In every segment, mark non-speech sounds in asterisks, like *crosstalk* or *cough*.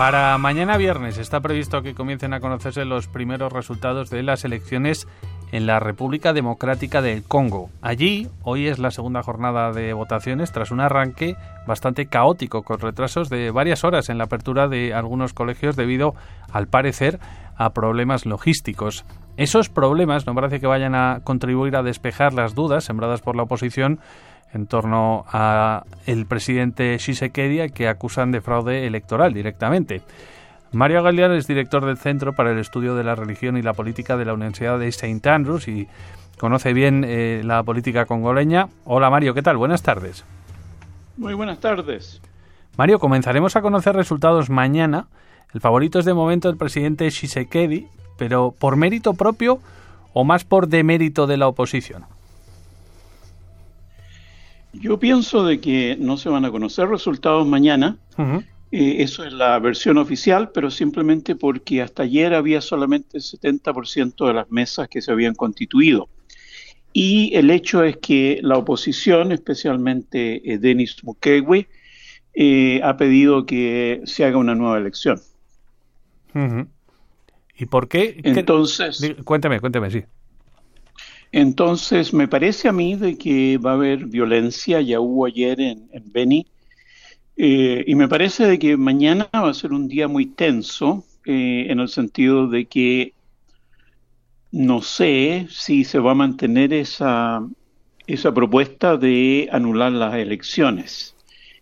Para mañana viernes está previsto que comiencen a conocerse los primeros resultados de las elecciones en la República Democrática del Congo. Allí, hoy es la segunda jornada de votaciones tras un arranque bastante caótico, con retrasos de varias horas en la apertura de algunos colegios debido, al parecer, a problemas logísticos. Esos problemas no parece que vayan a contribuir a despejar las dudas sembradas por la oposición en torno a el presidente Shisekedi que acusan de fraude electoral directamente. Mario Galear es director del Centro para el Estudio de la Religión y la Política de la Universidad de St. Andrews y conoce bien eh, la política congoleña. Hola Mario, ¿qué tal? Buenas tardes. Muy buenas tardes. Mario, comenzaremos a conocer resultados mañana. El favorito es de momento el presidente Shisekedi, pero ¿por mérito propio o más por demérito de la oposición? Yo pienso de que no se van a conocer resultados mañana. Eh, eso es la versión oficial, pero simplemente porque hasta ayer había solamente el 70% de las mesas que se habían constituido. Y el hecho es que la oposición, especialmente eh, Denis Mukwege, eh, ha pedido que se haga una nueva elección. ¿Y por qué? Entonces, cuénteme, cuénteme, sí. Entonces, me parece a mí de que va a haber violencia, ya hubo ayer en, Beni, eh, y me parece de que mañana va a ser un día muy tenso, eh, en el sentido de que no sé si se va a mantener esa, esa propuesta de anular las elecciones.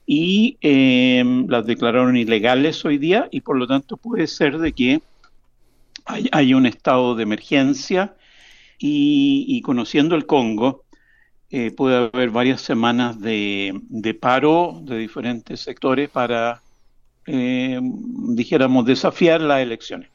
Y eh, las declararon ilegales hoy día y por lo tanto puede ser de que haya un estado de emergencia y, conociendo el Congo, eh, puede haber varias semanas de, paro de diferentes sectores para, eh, dijéramos, desafiar las elecciones.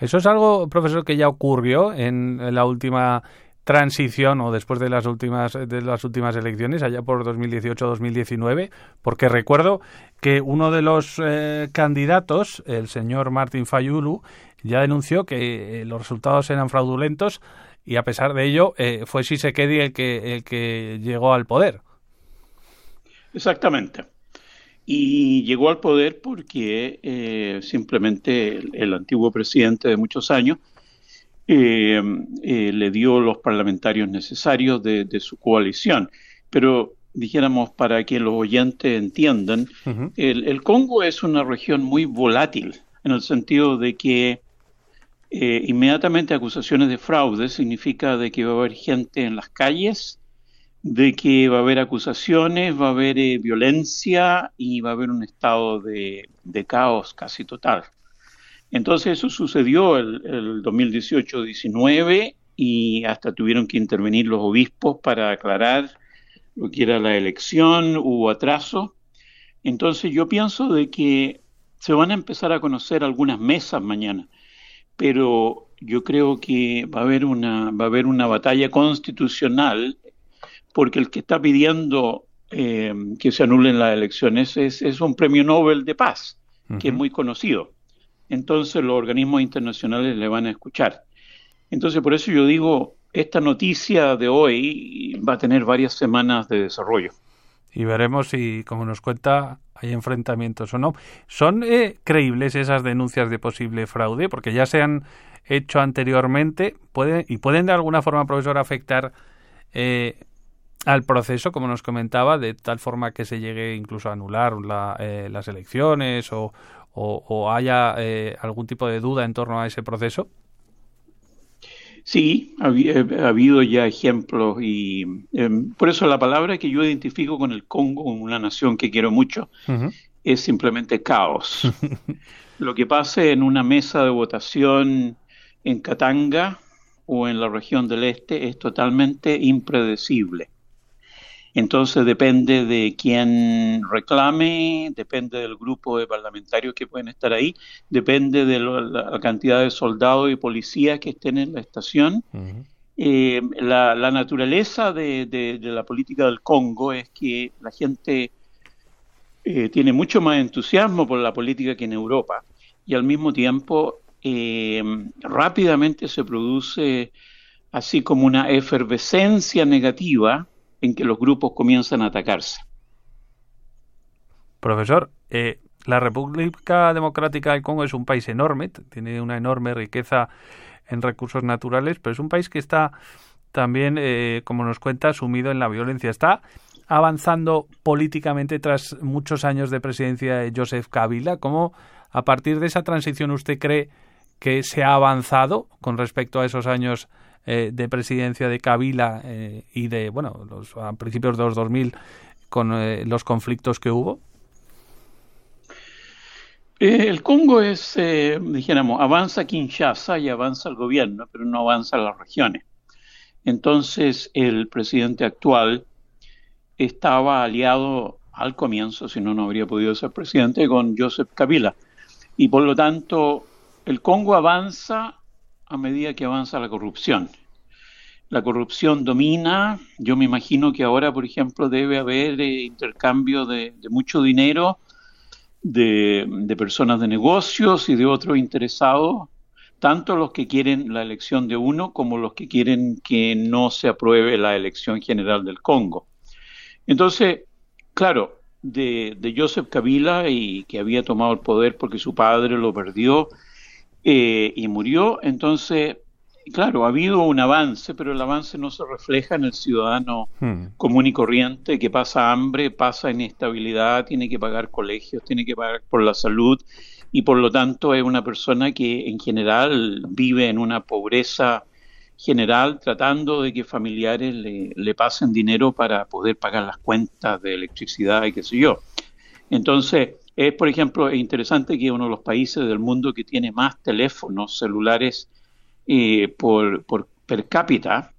Eso es algo, profesor, que ya ocurrió en, la última transición o después de las últimas de las últimas elecciones allá por 2018-2019 porque recuerdo que uno de los eh, candidatos el señor Martin Fayulu ya denunció que los resultados eran fraudulentos y a pesar de ello eh, fue Shisekedi el que, el que llegó al poder. Exactamente. Y llegó al poder porque eh, simplemente el, antiguo presidente de muchos años eh, le dio los parlamentarios necesarios de, su coalición. Pero dijéramos para que los oyentes entiendan, el Congo es una región muy volátil en el sentido de que eh, inmediatamente acusaciones de fraude significa de que va a haber gente en las calles, de que va a haber acusaciones, va a haber eh, violencia y va a haber un estado de, caos casi total. Entonces eso sucedió el, el 2018-19 y hasta tuvieron que intervenir los obispos para aclarar lo que era la elección, hubo atraso. Entonces yo pienso de que se van a empezar a conocer algunas mesas mañana pero yo creo que va a haber una, va a haber una batalla constitucional porque el que está pidiendo eh, que se anulen las elecciones es, es, un premio Nobel de paz, que es muy conocido. Entonces los organismos internacionales le van a escuchar. Entonces por eso yo digo, esta noticia de hoy va a tener varias semanas de desarrollo. Y veremos si, como nos cuenta, hay enfrentamientos o no. ¿Son eh, creíbles esas denuncias de posible fraude? Porque ya se han hecho anteriormente puede, y pueden de alguna forma, profesor, afectar eh, al proceso, como nos comentaba, de tal forma que se llegue incluso a anular eh, las elecciones o, o haya algún tipo de duda en torno a ese proceso. Sí, ha, habido ya ejemplos y em, por eso la palabra que yo identifico con el Congo, una nación que quiero mucho, es simplemente caos. *laughs* Lo que pase en una mesa de votación en Katanga o en la región del este es totalmente impredecible. Entonces depende de quién reclame, depende del grupo de parlamentarios que pueden estar ahí, depende de la cantidad de soldados y policías que estén en la estación. Eh, la, naturaleza de, la política del Congo es que la gente eh, tiene mucho más entusiasmo por la política que en Europa y al mismo tiempo eh, rápidamente se produce así como una efervescencia negativa en que los grupos comienzan a atacarse. Profesor, eh, La República Democrática del Congo es un país enorme, tiene una enorme riqueza en recursos naturales, pero es un país que está también, eh, como nos cuenta, sumido en la violencia. Está avanzando políticamente tras muchos años de presidencia de Joseph Kabila. ¿Cómo a partir de esa transición usted cree que se ha avanzado con respecto a esos años eh, de presidencia de Kabila eh, y de, bueno, los, a principios de los 2000 con los conflictos que hubo? el Congo es, dijéramos, avanza Kinshasa y avanza el gobierno, pero no avanza las regiones. Entonces, el presidente actual estaba aliado al comienzo, si no, no habría podido ser presidente, con Joseph Kabila. Y por lo tanto, el Congo avanza a medida que avanza la corrupción. La corrupción domina. Yo me imagino que ahora, por ejemplo, debe haber eh, intercambio de, mucho dinero de, de, personas de negocios y de otros interesados tanto los que quieren la elección de uno como los que quieren que no se apruebe la elección general del Congo. Entonces, claro, de, Joseph Kabila y que había tomado el poder porque su padre lo perdió eh, y murió, entonces, claro, ha habido un avance, pero el avance no se refleja en el ciudadano hmm. común y corriente que pasa hambre, pasa inestabilidad, tiene que pagar colegios, tiene que pagar por la salud y por lo tanto es una persona que en general vive en una pobreza general tratando de que familiares le, pasen dinero para poder pagar las cuentas de electricidad y qué sé yo. Entonces, es por ejemplo interesante que uno de los países del mundo que tiene más teléfonos celulares eh, por, por per cápita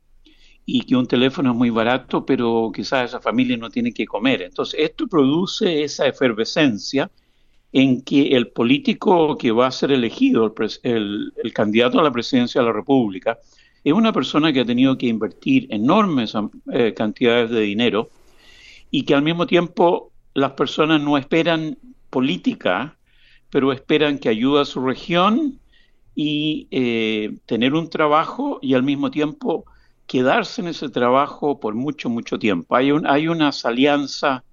y que un teléfono es muy barato, pero quizás esa familia no tiene que comer. Entonces, esto produce esa efervescencia en que el político que va a ser elegido, el, candidato a la presidencia de la República, es una persona que ha tenido que invertir enormes eh, cantidades de dinero y que al mismo tiempo las personas no esperan política, pero esperan que ayude a su región y eh, tener un trabajo y al mismo tiempo quedarse en ese trabajo por mucho, mucho tiempo. Hay, un, hay unas alianzas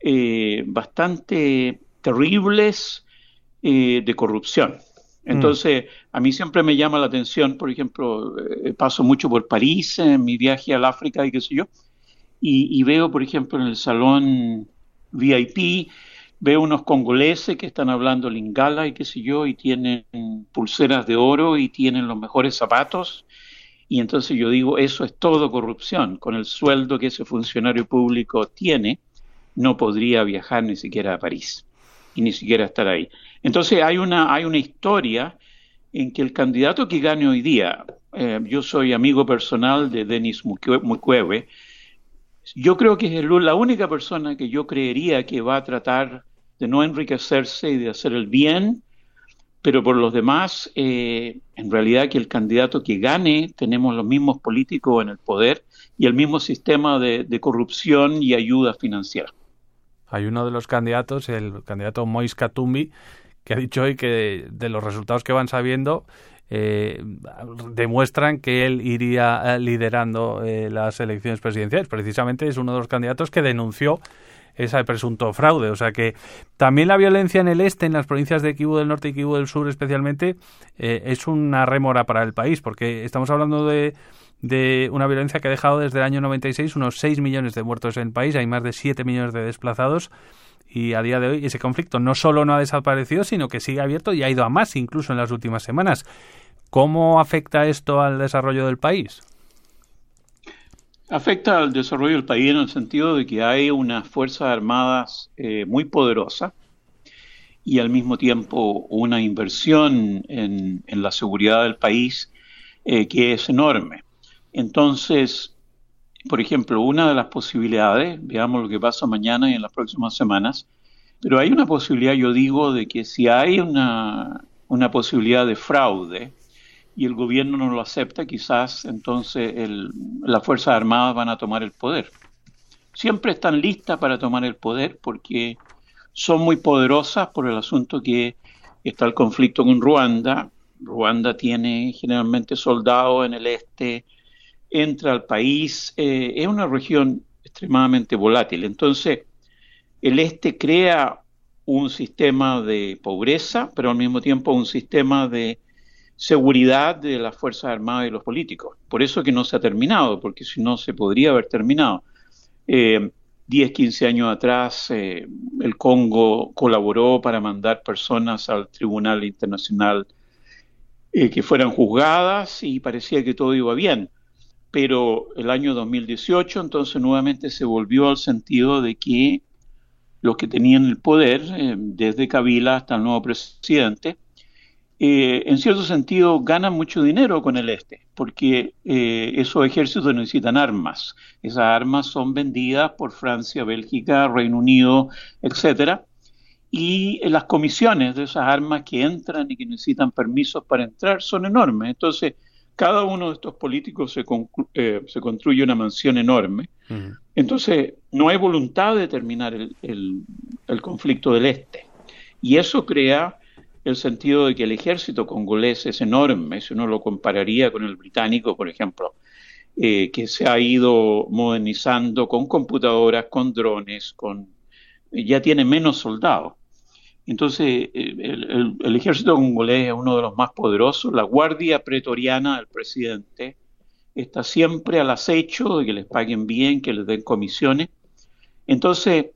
eh, bastante terribles eh, de corrupción. Mm. Entonces, a mí siempre me llama la atención, por ejemplo, eh, paso mucho por París en mi viaje al África y qué sé yo, y, veo, por ejemplo, en el salón VIP, veo unos congoleses que están hablando lingala y qué sé yo, y tienen pulseras de oro y tienen los mejores zapatos. Y entonces yo digo, eso es todo corrupción. Con el sueldo que ese funcionario público tiene, no podría viajar ni siquiera a París y ni siquiera estar ahí. Entonces hay una, hay una historia en que el candidato que gane hoy día, eh, yo soy amigo personal de Denis Mukwege, yo creo que es la única persona que yo creería que va a tratar de no enriquecerse y de hacer el bien, pero por los demás, eh, en realidad que el candidato que gane, tenemos los mismos políticos en el poder y el mismo sistema de corrupción y ayuda financiera. Hay uno de los candidatos, el candidato Mois Katumbi, que ha dicho hoy que de los resultados que van sabiendo eh, demuestran que él iría eh, liderando eh, las elecciones presidenciales. Precisamente es uno de los candidatos que denunció ese presunto fraude. O sea que también la violencia en el este, en las provincias de Kivu del Norte y Kivu del Sur especialmente, es una rémora para el país, porque estamos hablando de de una violencia que ha dejado desde el año 96 unos 6 millones de muertos en el país, hay más de 7 millones de desplazados y a día de hoy ese conflicto no solo no ha desaparecido, sino que sigue abierto y ha ido a más incluso en las últimas semanas. ¿Cómo afecta esto al desarrollo del país? Afecta al desarrollo del país en el sentido de que hay unas fuerzas armadas eh, muy poderosas y al mismo tiempo una inversión en, la seguridad del país eh, que es enorme. Entonces, por ejemplo, una de las posibilidades, veamos lo que pasa mañana y en las próximas semanas, pero hay una posibilidad, yo digo, de que si hay una, una posibilidad de fraude y el gobierno no lo acepta, quizás entonces el, las Fuerzas Armadas van a tomar el poder. Siempre están listas para tomar el poder porque son muy poderosas por el asunto que está el conflicto con Ruanda. Ruanda tiene generalmente soldados en el este, entra al país, eh, es una región extremadamente volátil. Entonces, el este crea un sistema de pobreza, pero al mismo tiempo un sistema de seguridad de las Fuerzas Armadas y los políticos. Por eso que no se ha terminado, porque si no se podría haber terminado. Eh, 10, 15 años atrás, eh, el Congo colaboró para mandar personas al Tribunal Internacional eh, que fueran juzgadas y parecía que todo iba bien. Pero el año 2018, entonces nuevamente se volvió al sentido de que los que tenían el poder, eh, desde Kabila hasta el nuevo presidente, eh, en cierto sentido ganan mucho dinero con el este, porque eh, esos ejércitos necesitan armas. Esas armas son vendidas por Francia, Bélgica, Reino Unido, etcétera, y las comisiones de esas armas que entran y que necesitan permisos para entrar son enormes. Entonces, cada uno de estos políticos se, eh, se construye una mansión enorme. Entonces, no hay voluntad de terminar el, el conflicto del este. Y eso crea el sentido de que el ejército congolés es enorme, si uno lo compararía con el británico, por ejemplo, eh, que se ha ido modernizando con computadoras, con drones, con ya tiene menos soldados. Entonces, el, el, ejército congolés es uno de los más poderosos. La guardia pretoriana del presidente está siempre al acecho de que les paguen bien, que les den comisiones. Entonces,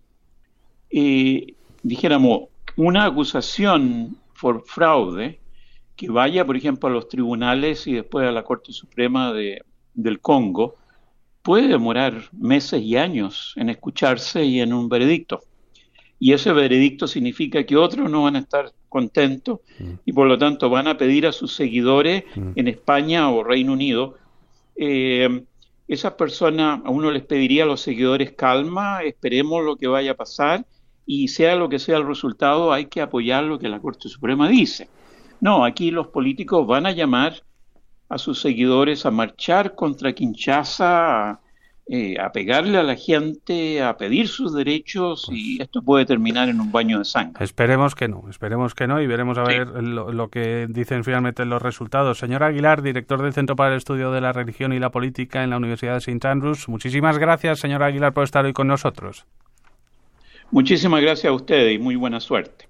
eh, dijéramos, una acusación por fraude que vaya, por ejemplo, a los tribunales y después a la Corte Suprema de, del Congo, puede demorar meses y años en escucharse y en un veredicto. Y ese veredicto significa que otros no van a estar contentos mm. y por lo tanto van a pedir a sus seguidores mm. en España o Reino Unido. Eh, esas personas, a uno les pediría a los seguidores calma, esperemos lo que vaya a pasar y sea lo que sea el resultado, hay que apoyar lo que la Corte Suprema dice. No, aquí los políticos van a llamar a sus seguidores a marchar contra Kinshasa, a, eh, a pegarle a la gente, a pedir sus derechos y pues esto puede terminar en un baño de sangre. Esperemos que no, esperemos que no y veremos a ver lo, lo, que dicen finalmente los resultados. Señor Aguilar, director del Centro para el Estudio de la Religión y la Política en la Universidad de St. Andrews, muchísimas gracias, señor Aguilar, por estar hoy con nosotros. Muchísimas gracias a ustedes y muy buena suerte.